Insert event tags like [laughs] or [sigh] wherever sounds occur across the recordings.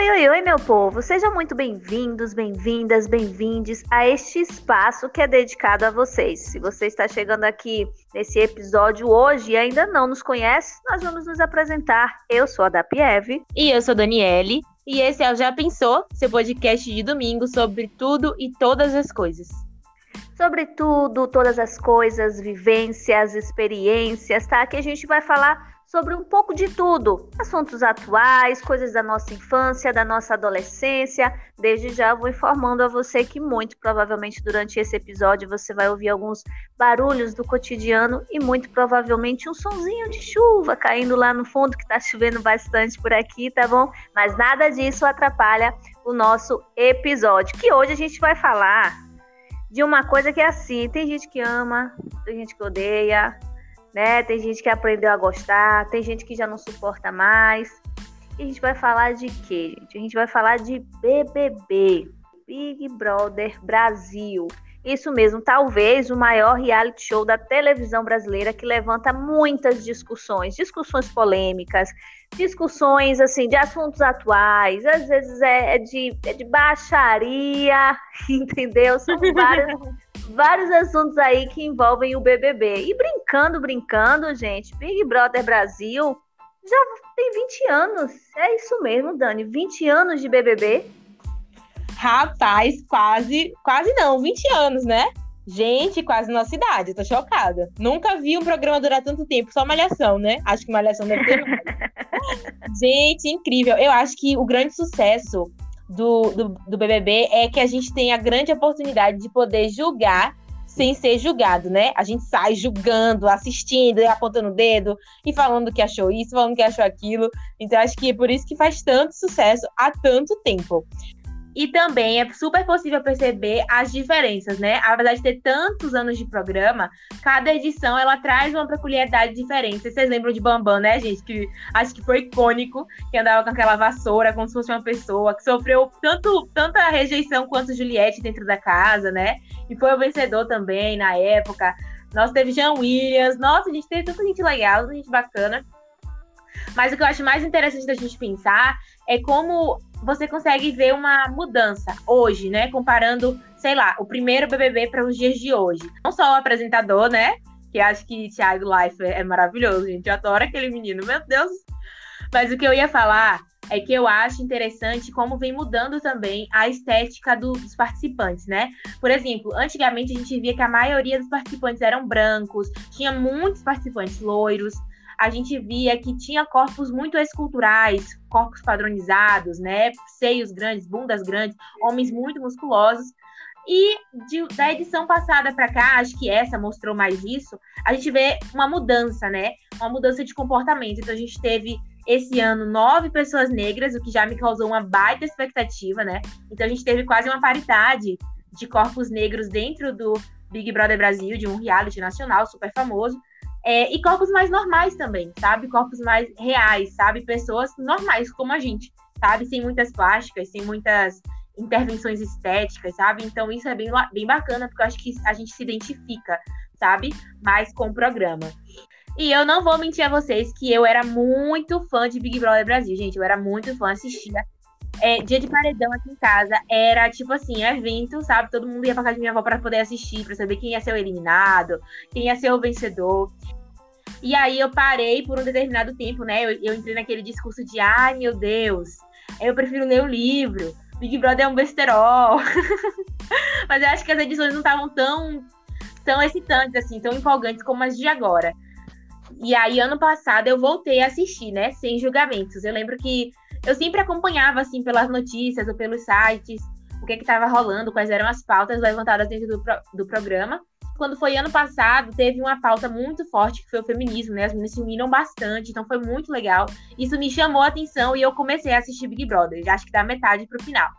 Oi, oi, oi, meu povo! Sejam muito bem-vindos, bem-vindas, bem-vindes a este espaço que é dedicado a vocês. Se você está chegando aqui nesse episódio hoje e ainda não nos conhece, nós vamos nos apresentar. Eu sou a Dapiev. E eu sou a Daniele. E esse é o Já Pensou, seu podcast de domingo sobre tudo e todas as coisas. Sobre tudo, todas as coisas, vivências, experiências, tá? Que a gente vai falar sobre um pouco de tudo, assuntos atuais, coisas da nossa infância, da nossa adolescência. Desde já vou informando a você que muito provavelmente durante esse episódio você vai ouvir alguns barulhos do cotidiano e muito provavelmente um sonzinho de chuva caindo lá no fundo que tá chovendo bastante por aqui, tá bom? Mas nada disso atrapalha o nosso episódio, que hoje a gente vai falar de uma coisa que é assim, tem gente que ama, tem gente que odeia, né? Tem gente que aprendeu a gostar, tem gente que já não suporta mais. E a gente vai falar de quê, gente? A gente vai falar de BBB, Big Brother Brasil. Isso mesmo, talvez o maior reality show da televisão brasileira que levanta muitas discussões, discussões polêmicas, discussões assim de assuntos atuais, às vezes é, é de, é de baixaria, [laughs] entendeu? São vários, vários assuntos aí que envolvem o BBB. E brincando, brincando, gente, Big Brother Brasil já tem 20 anos. É isso mesmo, Dani, 20 anos de BBB. Rapaz, quase, quase não, 20 anos, né? Gente, quase nossa idade, tô chocada. Nunca vi um programa durar tanto tempo, só Malhação, né? Acho que Malhação deve ter. [laughs] Gente, incrível. Eu acho que o grande sucesso do, do, do BBB é que a gente tem a grande oportunidade de poder julgar sem ser julgado, né? A gente sai julgando, assistindo, apontando o dedo e falando que achou isso, falando que achou aquilo. Então, acho que é por isso que faz tanto sucesso há tanto tempo. E também é super possível perceber as diferenças, né? Apesar de ter tantos anos de programa, cada edição ela traz uma peculiaridade diferente. Vocês lembram de Bambam, né, gente? Que acho que foi icônico, que andava com aquela vassoura como se fosse uma pessoa, que sofreu tanto, tanta rejeição quanto Juliette dentro da casa, né? E foi o vencedor também na época. Nossa, teve Jean Williams. Nossa, a gente teve tanta gente legal, tanta gente bacana. Mas o que eu acho mais interessante da gente pensar é como você consegue ver uma mudança hoje, né? Comparando, sei lá, o primeiro BBB para os dias de hoje. Não só o apresentador, né? Que acho que Thiago Life é maravilhoso, gente. Eu adoro aquele menino, meu Deus. Mas o que eu ia falar é que eu acho interessante como vem mudando também a estética do, dos participantes, né? Por exemplo, antigamente a gente via que a maioria dos participantes eram brancos, tinha muitos participantes loiros, a gente via que tinha corpos muito esculturais, corpos padronizados, né? Seios grandes, bundas grandes, homens muito musculosos. E de, da edição passada para cá, acho que essa mostrou mais isso, a gente vê uma mudança, né? Uma mudança de comportamento. Então a gente teve esse ano nove pessoas negras, o que já me causou uma baita expectativa, né? Então a gente teve quase uma paridade de corpos negros dentro do Big Brother Brasil, de um reality nacional super famoso. É, e corpos mais normais também, sabe? Corpos mais reais, sabe? Pessoas normais como a gente, sabe? Sem muitas plásticas, sem muitas intervenções estéticas, sabe? Então isso é bem, bem bacana, porque eu acho que a gente se identifica, sabe? Mais com o programa. E eu não vou mentir a vocês que eu era muito fã de Big Brother Brasil, gente. Eu era muito fã, assistia. É, dia de paredão aqui em casa era tipo assim, evento, sabe? Todo mundo ia pra casa de minha avó para poder assistir, para saber quem ia ser o eliminado, quem ia ser o vencedor. E aí eu parei por um determinado tempo, né? Eu, eu entrei naquele discurso de ai meu Deus, eu prefiro ler o livro. Big Brother é um besterol. [laughs] Mas eu acho que as edições não estavam tão, tão excitantes, assim, tão empolgantes como as de agora. E aí, ano passado, eu voltei a assistir, né? Sem julgamentos. Eu lembro que eu sempre acompanhava, assim, pelas notícias ou pelos sites, o que estava rolando, quais eram as pautas levantadas dentro do, do programa quando foi ano passado, teve uma pauta muito forte, que foi o feminismo, né? As meninas se uniram bastante, então foi muito legal. Isso me chamou a atenção e eu comecei a assistir Big Brother, já acho que da metade pro final.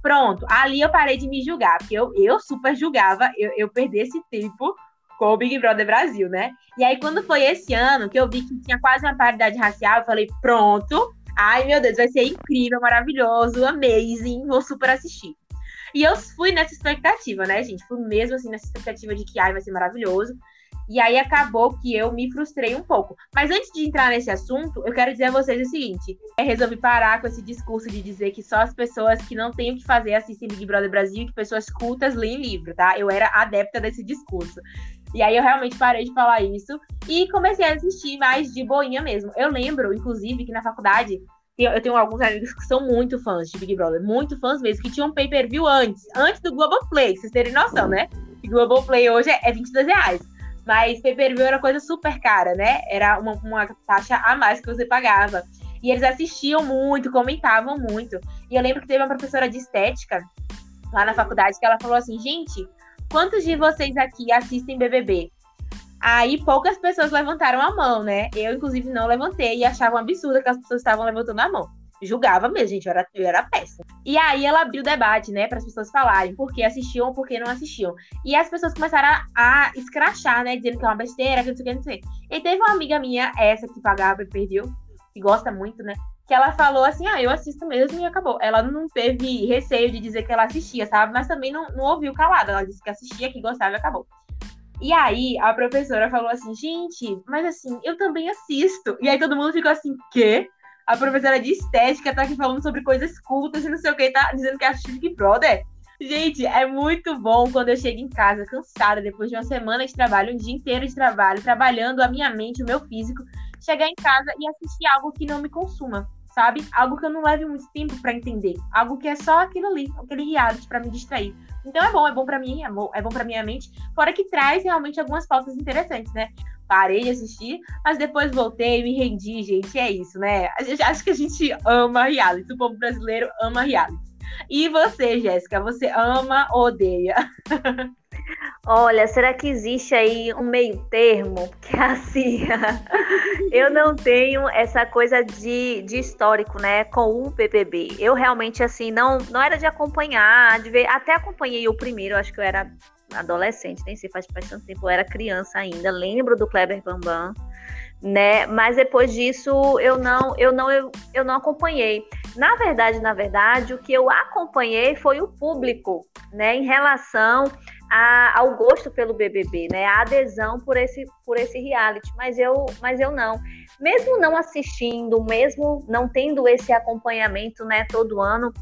Pronto, ali eu parei de me julgar, porque eu, eu super julgava eu, eu perder esse tempo com o Big Brother Brasil, né? E aí, quando foi esse ano, que eu vi que tinha quase uma paridade racial, eu falei, pronto, ai meu Deus, vai ser incrível, maravilhoso, amazing, vou super assistir. E eu fui nessa expectativa, né, gente? Fui mesmo assim nessa expectativa de que ai, vai ser maravilhoso. E aí acabou que eu me frustrei um pouco. Mas antes de entrar nesse assunto, eu quero dizer a vocês o seguinte: eu resolvi parar com esse discurso de dizer que só as pessoas que não têm o que fazer assistem Big Brother Brasil e que pessoas cultas leem livro, tá? Eu era adepta desse discurso. E aí eu realmente parei de falar isso e comecei a assistir mais de boinha mesmo. Eu lembro, inclusive, que na faculdade eu tenho alguns amigos que são muito fãs de Big Brother, muito fãs mesmo, que tinham pay-per-view antes, antes do Globoplay, vocês terem noção, né? O Globoplay hoje é 22 reais. Mas pay-per-view era coisa super cara, né? Era uma, uma taxa a mais que você pagava. E eles assistiam muito, comentavam muito. E eu lembro que teve uma professora de estética lá na faculdade que ela falou assim: gente, quantos de vocês aqui assistem BBB? Aí poucas pessoas levantaram a mão, né? Eu, inclusive, não levantei e achava um absurdo que as pessoas estavam levantando a mão. Julgava mesmo, gente, eu era, eu era péssima. E aí ela abriu o debate, né, para as pessoas falarem por que assistiam ou por que não assistiam. E as pessoas começaram a, a escrachar, né, dizendo que é uma besteira, que não sei o que, não sei. E teve uma amiga minha, essa que pagava e perdeu, que gosta muito, né, que ela falou assim, ah, eu assisto mesmo e acabou. Ela não teve receio de dizer que ela assistia, sabe? Mas também não, não ouviu calada. Ela disse que assistia, que gostava e acabou. E aí a professora falou assim, gente, mas assim, eu também assisto. E aí todo mundo ficou assim, quê? A professora de estética tá aqui falando sobre coisas cultas e não sei o que, tá dizendo que assiste Big Brother. Gente, é muito bom quando eu chego em casa cansada, depois de uma semana de trabalho, um dia inteiro de trabalho, trabalhando a minha mente, o meu físico, chegar em casa e assistir algo que não me consuma, sabe? Algo que eu não leve muito tempo para entender. Algo que é só aquilo ali, aquele reality para me distrair. Então é bom, é bom para mim, é bom, é bom para minha mente, fora que traz realmente algumas pautas interessantes, né? Parei de assistir, mas depois voltei, me rendi, gente, é isso, né? Acho que a gente ama reality, o povo brasileiro ama reality. E você, Jéssica, você ama ou odeia? [laughs] Olha, será que existe aí um meio termo? [laughs] Que é assim, eu não tenho essa coisa de, de histórico, né, com o PPB. Eu realmente, assim, não, não era de acompanhar, de ver, até acompanhei o primeiro, acho que eu era adolescente, nem sei, faz, tanto tempo, eu era criança ainda, lembro do Kleber Bambam, né, mas depois disso eu não, eu não, eu, eu não acompanhei. Na verdade, na verdade, o que eu acompanhei foi o público, né, em relação a, ao gosto pelo BBB, né? A adesão por esse, por esse reality, mas eu, mas eu não. Mesmo não assistindo, mesmo não tendo esse acompanhamento, né, todo ano,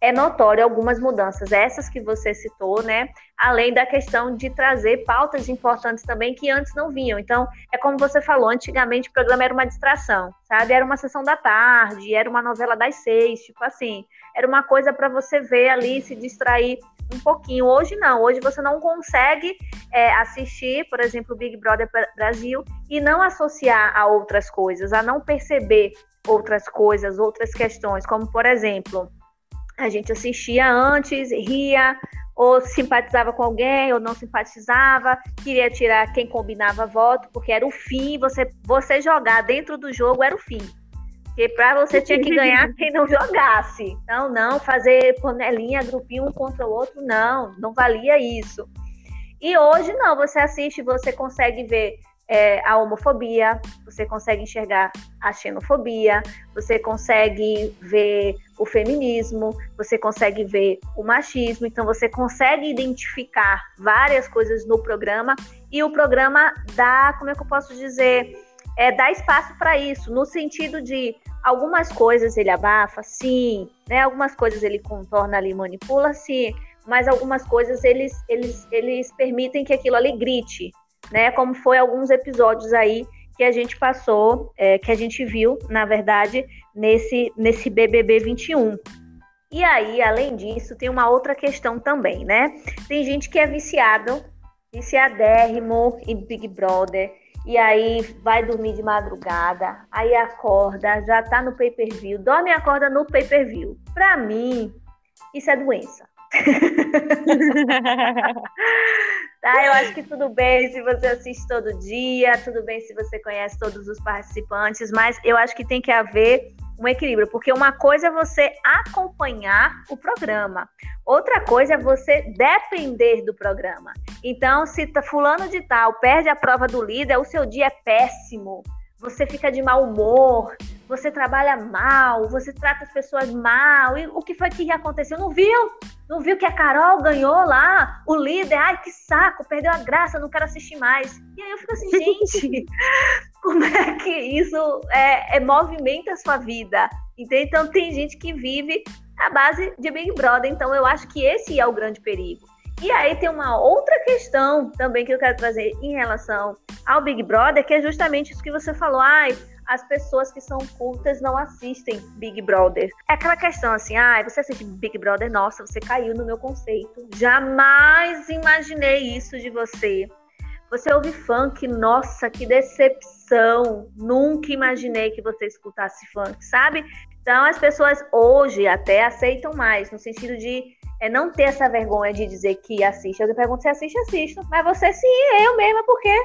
é notório algumas mudanças, essas que você citou, né? Além da questão de trazer pautas importantes também que antes não vinham. Então, é como você falou, antigamente o programa era uma distração, sabe? Era uma sessão da tarde, era uma novela das seis, tipo assim, era uma coisa para você ver ali, se distrair um pouquinho. Hoje não, hoje você não consegue é, assistir, por exemplo, Big Brother Brasil e não associar a outras coisas, a não perceber outras coisas, outras questões, como por exemplo, a gente assistia antes, ria, ou simpatizava com alguém, ou não simpatizava, queria tirar quem combinava voto, porque era o fim, você, você jogar dentro do jogo era o fim. Porque para você tinha que ganhar [laughs] quem não jogasse. Então, não fazer panelinha, grupinho um contra o outro, não, não valia isso. E hoje não, você assiste, você consegue ver é, a homofobia, você consegue enxergar a xenofobia, você consegue ver o feminismo, você consegue ver o machismo, então você consegue identificar várias coisas no programa e o programa dá, como é que eu posso dizer, é, dá espaço para isso, no sentido de algumas coisas ele abafa, sim, né? Algumas coisas ele contorna ali, manipula, sim, mas algumas coisas eles, eles, eles permitem que aquilo ali grite, né? Como foi alguns episódios aí que a gente passou, é, que a gente viu, na verdade, nesse, nesse BBB 21. E aí, além disso, tem uma outra questão também, né? Tem gente que é viciado, viciadérrimo em Big Brother, e aí vai dormir de madrugada, aí acorda, já tá no pay-per-view, dorme e acorda no pay-per-view. Pra mim, isso é doença. [laughs] tá? Eu acho que tudo bem se você assiste todo dia, tudo bem se você conhece todos os participantes, mas eu acho que tem que haver um equilíbrio, porque uma coisa é você acompanhar o programa, outra coisa é você depender do programa. Então, se tá fulano de tal perde a prova do líder, o seu dia é péssimo, você fica de mau humor, você trabalha mal, você trata as pessoas mal. E o que foi que aconteceu? Não viu? Não viu que a Carol ganhou lá? O líder, ai que saco, perdeu a graça, não quero assistir mais. E aí eu fico assim, [laughs] gente, como é que isso é, é, movimenta a sua vida? Então tem gente que vive à base de Big Brother. Então eu acho que esse é o grande perigo. E aí tem uma outra questão também que eu quero trazer em relação ao Big Brother, que é justamente isso que você falou. Ai, as pessoas que são cultas não assistem Big Brother. É aquela questão assim, ah, você assiste Big Brother, nossa, você caiu no meu conceito. Jamais imaginei isso de você. Você ouve funk, nossa, que decepção. Nunca imaginei que você escutasse funk, sabe? Então as pessoas hoje até aceitam mais, no sentido de é, não ter essa vergonha de dizer que assiste. Eu pergunto se assiste, assisto. Mas você sim, eu mesma, por quê?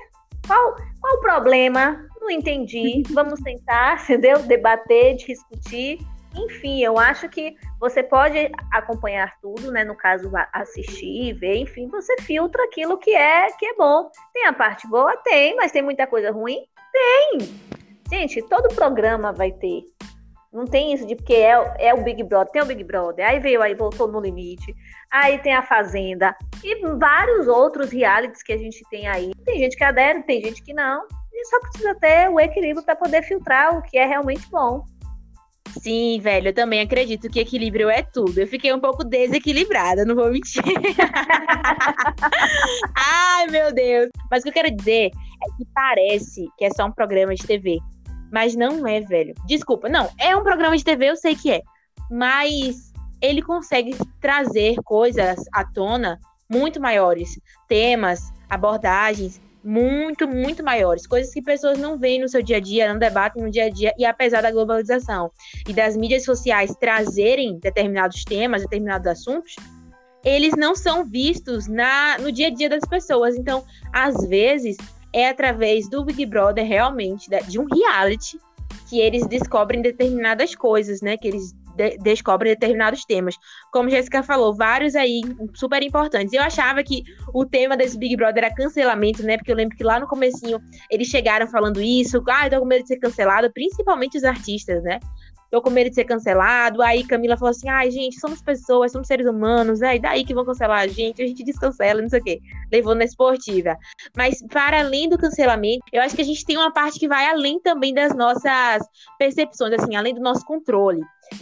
Qual, qual o problema? Não entendi. [laughs] Vamos tentar, [laughs] entendeu? Debater, discutir. Enfim, eu acho que você pode acompanhar tudo, né? No caso, assistir, ver, enfim, você filtra aquilo que é que é bom. Tem a parte boa? Tem, mas tem muita coisa ruim? Tem. Gente, todo programa vai ter. Não tem isso de porque é, é o Big Brother, tem o Big Brother, aí veio aí, voltou no limite, aí tem a Fazenda e vários outros realities que a gente tem aí. Tem gente que adere, tem gente que não. E só precisa ter o equilíbrio para poder filtrar o que é realmente bom. Sim, velho, eu também acredito que equilíbrio é tudo. Eu fiquei um pouco desequilibrada, não vou mentir. [laughs] Ai, meu Deus. Mas o que eu quero dizer é que parece que é só um programa de TV. Mas não é, velho. Desculpa, não. É um programa de TV, eu sei que é. Mas ele consegue trazer coisas à tona muito maiores. Temas, abordagens muito, muito maiores, coisas que pessoas não veem no seu dia a dia, não debatem no dia a dia, e apesar da globalização e das mídias sociais trazerem determinados temas, determinados assuntos, eles não são vistos na, no dia a dia das pessoas. Então, às vezes, é através do Big Brother, realmente, de um reality, que eles descobrem determinadas coisas, né? Que eles de descobrem determinados temas. Como Jéssica falou, vários aí super importantes. Eu achava que o tema desse Big Brother era cancelamento, né? Porque eu lembro que lá no comecinho eles chegaram falando isso, ah, eu tô com medo de ser cancelado, principalmente os artistas, né? tô com medo de ser cancelado. Aí Camila falou assim: ai, gente, somos pessoas, somos seres humanos, é, e daí que vão cancelar a gente, a gente descancela, não sei o quê. Levou na esportiva. Mas, para além do cancelamento, eu acho que a gente tem uma parte que vai além também das nossas percepções, assim, além do nosso controle,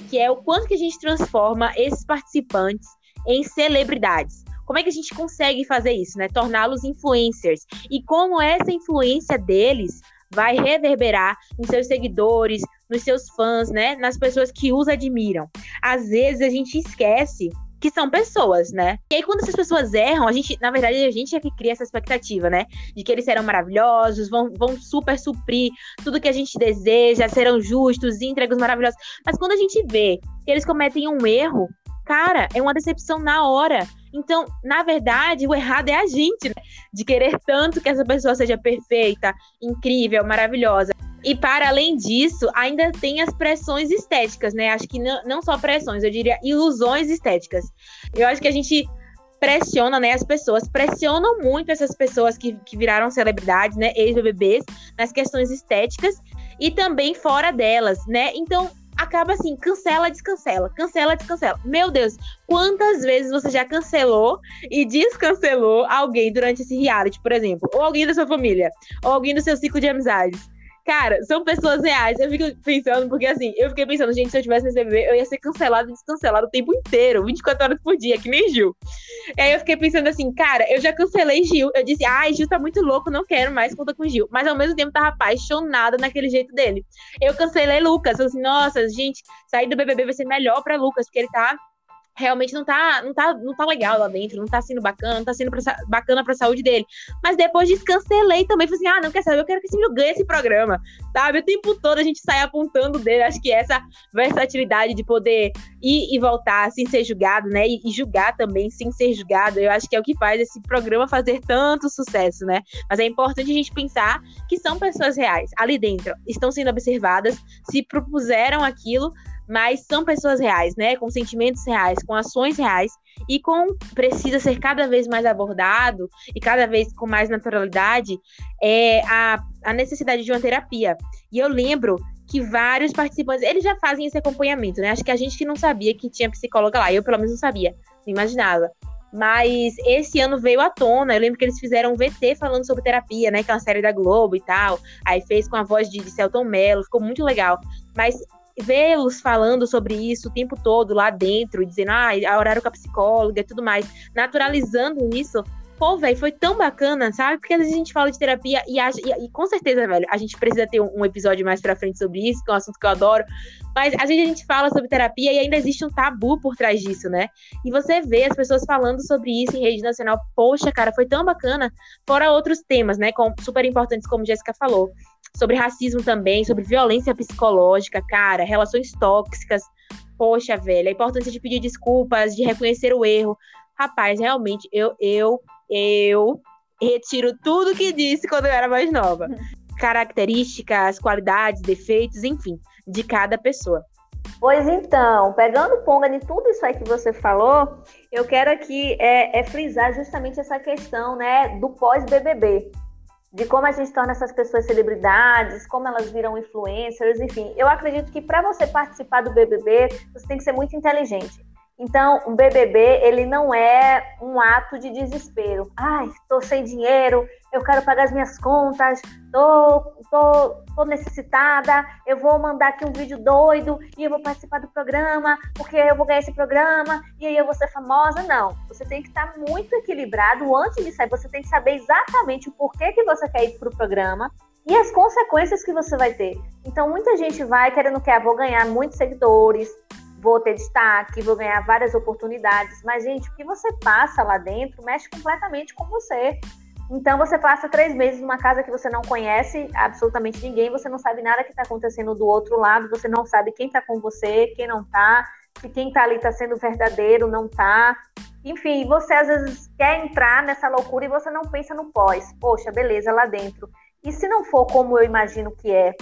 que é o quanto que a gente transforma esses participantes em celebridades. Como é que a gente consegue fazer isso, né? Torná-los influencers. E como essa influência deles vai reverberar em seus seguidores, nos seus fãs, né? Nas pessoas que os admiram. Às vezes a gente esquece que são pessoas, né? E aí, quando essas pessoas erram, a gente, na verdade, a gente é que cria essa expectativa, né? De que eles serão maravilhosos, vão, vão super suprir tudo que a gente deseja, serão justos, íntegros, maravilhosos. Mas quando a gente vê que eles cometem um erro, cara, é uma decepção na hora. Então, na verdade, o errado é a gente, né? De querer tanto que essa pessoa seja perfeita, incrível, maravilhosa. E para além disso, ainda tem as pressões estéticas, né? Acho que não, não só pressões, eu diria ilusões estéticas. Eu acho que a gente pressiona, né? As pessoas pressionam muito essas pessoas que, que viraram celebridades, né? Ex-BBBs, nas questões estéticas e também fora delas, né? Então, acaba assim, cancela, descancela, cancela, descancela. Meu Deus, quantas vezes você já cancelou e descancelou alguém durante esse reality, por exemplo? Ou alguém da sua família, ou alguém do seu ciclo de amizades. Cara, são pessoas reais. Eu fico pensando, porque assim, eu fiquei pensando, gente, se eu tivesse nesse BBB, eu ia ser cancelado e descancelado o tempo inteiro, 24 horas por dia, que nem Gil. E aí eu fiquei pensando assim, cara, eu já cancelei Gil. Eu disse, ai, Gil tá muito louco, não quero mais conta com Gil. Mas ao mesmo tempo tava apaixonada naquele jeito dele. Eu cancelei Lucas. Eu assim, nossa, gente, sair do BBB vai ser melhor pra Lucas, porque ele tá realmente não tá, não tá, não tá legal lá dentro, não tá sendo bacana, não tá sendo pra, bacana pra saúde dele. Mas depois descancelei também, falei assim, ah, não quer saber, eu quero que esse menino ganhe esse programa, sabe? O tempo todo a gente sai apontando dele, acho que essa versatilidade de poder ir e voltar sem ser julgado, né? E, e julgar também sem ser julgado, eu acho que é o que faz esse programa fazer tanto sucesso, né? Mas é importante a gente pensar que são pessoas reais ali dentro, estão sendo observadas, se propuseram aquilo, mas são pessoas reais, né? Com sentimentos reais, com ações reais e com precisa ser cada vez mais abordado e cada vez com mais naturalidade é a, a necessidade de uma terapia. E eu lembro que vários participantes, eles já fazem esse acompanhamento, né? Acho que a gente que não sabia que tinha psicóloga lá, eu pelo menos não sabia, não imaginava. Mas esse ano veio à tona. Eu lembro que eles fizeram um VT falando sobre terapia, né? Que é uma série da Globo e tal. Aí fez com a voz de, de Celton Mello, ficou muito legal. Mas vê-los falando sobre isso o tempo todo lá dentro, dizendo, ah, a horário com a psicóloga e tudo mais, naturalizando isso, pô, velho, foi tão bacana, sabe? Porque às vezes a gente fala de terapia e, a, e, e, com certeza, velho, a gente precisa ter um, um, episódio mais pra frente sobre isso, que é um assunto que eu adoro. Mas às vezes a gente fala sobre terapia e ainda existe um tabu por trás disso, né? E você vê as pessoas falando sobre isso em rede nacional. Poxa, cara, foi tão bacana. Fora outros temas, né? Com, super importantes, como Jéssica falou. Sobre racismo também, sobre violência psicológica, cara, relações tóxicas. Poxa, velho, a importância de pedir desculpas, de reconhecer o erro. Rapaz, realmente, eu, eu eu retiro tudo que disse quando eu era mais nova. [laughs] Características, qualidades, defeitos, enfim, de cada pessoa. Pois então, pegando ponga de tudo isso aí que você falou, eu quero aqui é, é frisar justamente essa questão né, do pós-BBB. De como a gente torna essas pessoas celebridades, como elas viram influencers, enfim. Eu acredito que para você participar do BBB, você tem que ser muito inteligente. Então, um BBB, ele não é um ato de desespero. Ai, estou sem dinheiro, eu quero pagar as minhas contas, tô, tô, tô necessitada, eu vou mandar aqui um vídeo doido e eu vou participar do programa, porque eu vou ganhar esse programa e aí eu vou ser famosa. Não, você tem que estar muito equilibrado antes de sair, você tem que saber exatamente o porquê que você quer ir para o programa e as consequências que você vai ter. Então, muita gente vai querendo que, ah, vou ganhar muitos seguidores, vou ter destaque, vou ganhar várias oportunidades. Mas, gente, o que você passa lá dentro mexe completamente com você. Então, você passa três meses numa casa que você não conhece absolutamente ninguém, você não sabe nada que está acontecendo do outro lado, você não sabe quem está com você, quem não está, se quem está ali está sendo verdadeiro, não está. Enfim, você às vezes quer entrar nessa loucura e você não pensa no pós. Poxa, beleza, lá dentro. E se não for como eu imagino que é?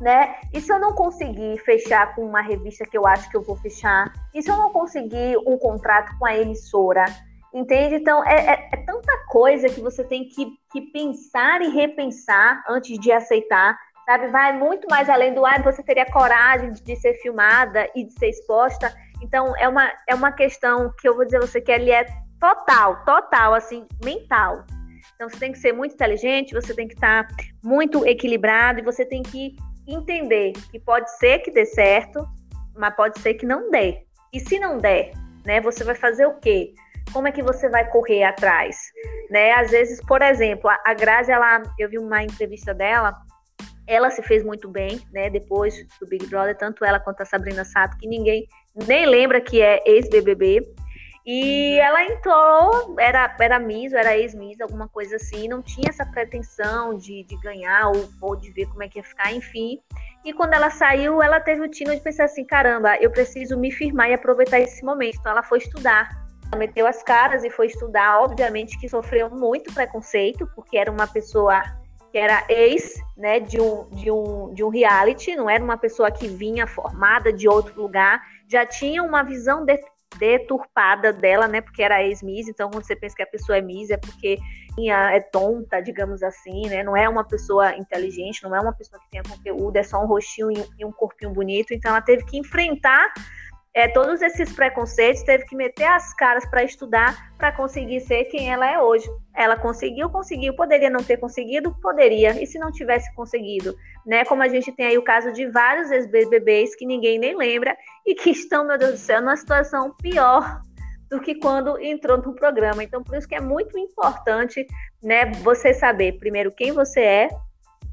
Né? E se eu não conseguir fechar com uma revista que eu acho que eu vou fechar? E se eu não conseguir um contrato com a emissora? Entende? Então, é, é, é tanta coisa que você tem que, que pensar e repensar antes de aceitar, sabe? Vai muito mais além do, ah, você teria coragem de, ser filmada e de ser exposta. Então, é uma, é uma questão que eu vou dizer a você que ele é total, total, assim, mental. Então, você tem que ser muito inteligente, você tem que estar muito equilibrado e você tem que entender que pode ser que dê certo, mas pode ser que não dê. E se não der, né, você vai fazer o quê? Como é que você vai correr atrás? Né? Às vezes, por exemplo, a Grazi, ela, eu vi uma entrevista dela, ela se fez muito bem, né, depois do Big Brother, tanto ela quanto a Sabrina Sato, que ninguém nem lembra que é ex-BBB, e ela entrou, era, era Miss, era ex-Miss, alguma coisa assim, não tinha essa pretensão de, de ganhar ou, ou de ver como é que ia ficar, enfim. E quando ela saiu, ela teve o tino de pensar assim: caramba, eu preciso me firmar e aproveitar esse momento. Então ela foi estudar. Ela meteu as caras e foi estudar. Obviamente que sofreu muito preconceito, porque era uma pessoa que era ex né, de, um, de, um, de um reality, não era uma pessoa que vinha formada de outro lugar, já tinha uma visão de, deturpada dela, né? Porque era ex-Miss, então quando você pensa que a pessoa é Miss é porque é tonta, digamos assim, né? Não é uma pessoa inteligente, não é uma pessoa que tenha conteúdo, é só um rostinho e um corpinho bonito. Então ela teve que enfrentar é, todos esses preconceitos, teve que meter as caras para estudar para conseguir ser quem ela é hoje. Ela conseguiu, conseguiu, poderia não ter conseguido, poderia, e se não tivesse conseguido, né? Como a gente tem aí o caso de vários ex-BBBs que ninguém nem lembra e que estão, meu Deus do céu, numa situação pior do que quando entrou no programa. Então, por isso que é muito importante, né, você saber primeiro quem você é,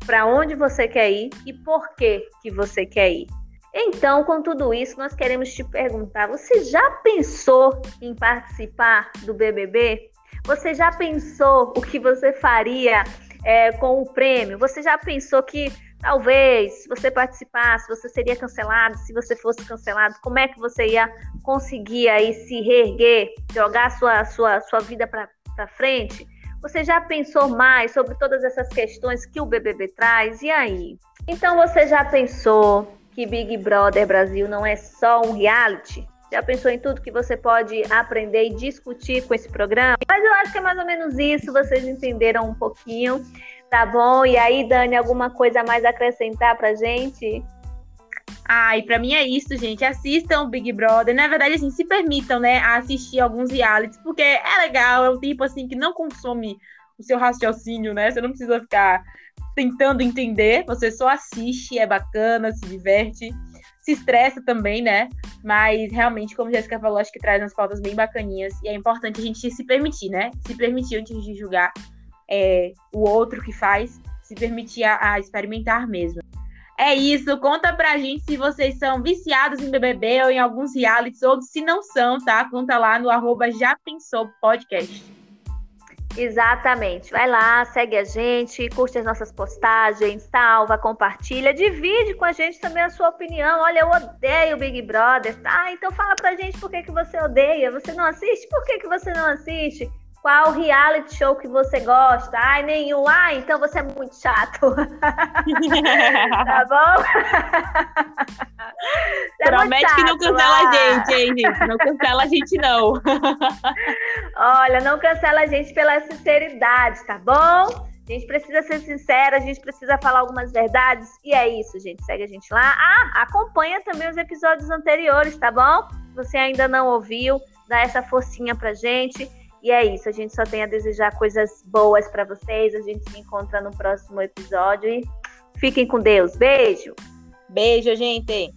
para onde você quer ir e por que que você quer ir. Então, com tudo isso, nós queremos te perguntar: você já pensou em participar do BBB? Você já pensou o que você faria é, com o prêmio? Você já pensou que talvez, se você participasse, você seria cancelado? Se você fosse cancelado, como é que você ia conseguir aí se reerguer, jogar sua, sua, sua vida para frente? Você já pensou mais sobre todas essas questões que o BBB traz? E aí? Então, você já pensou que Big Brother Brasil não é só um reality? Já pensou em tudo que você pode aprender e discutir com esse programa? Mas eu acho que é mais ou menos isso, vocês entenderam um pouquinho, tá bom? E aí, Dani, alguma coisa a mais acrescentar pra gente? Ah, e pra mim é isso, gente. Assistam o Big Brother. Na verdade, assim, se permitam, né, a assistir alguns realities, porque é legal, é um tipo, assim, que não consome o seu raciocínio, né? Você não precisa ficar tentando entender, você só assiste, é bacana, se diverte, se estressa também, né? Mas realmente, como a Jéssica falou, acho que traz umas pautas bem bacaninhas e é importante a gente se permitir, né? Se permitir antes de julgar é, o outro que faz, se permitir a, a experimentar mesmo. É isso, conta pra gente se vocês são viciados em BBB ou em alguns realities, ou se não são, tá? Conta lá no arroba Já Pensou Podcast. Exatamente. Vai lá, segue a gente, curte as nossas postagens, salva, compartilha, divide com a gente também a sua opinião. Olha, eu odeio Big Brother, tá? Então fala pra gente por que, que você odeia. Você não assiste? Por que, que você não assiste? Qual reality show que você gosta? Ai, nenhum. Ah, então você é muito chato. [laughs] tá bom? é Promete chato, que não cancela ah. a gente, hein, gente? Não cancela a gente, não. [laughs] Olha, não cancela a gente pela sinceridade, tá bom? A gente precisa ser sincera, a gente precisa falar algumas verdades. E é isso, gente. Segue a gente lá. Ah, acompanha também os episódios anteriores, tá bom? Se você ainda não ouviu, dá essa forcinha pra gente. E é isso, a gente só tem a desejar coisas boas para vocês. A gente se encontra no próximo episódio e fiquem com Deus. Beijo. Beijo, gente.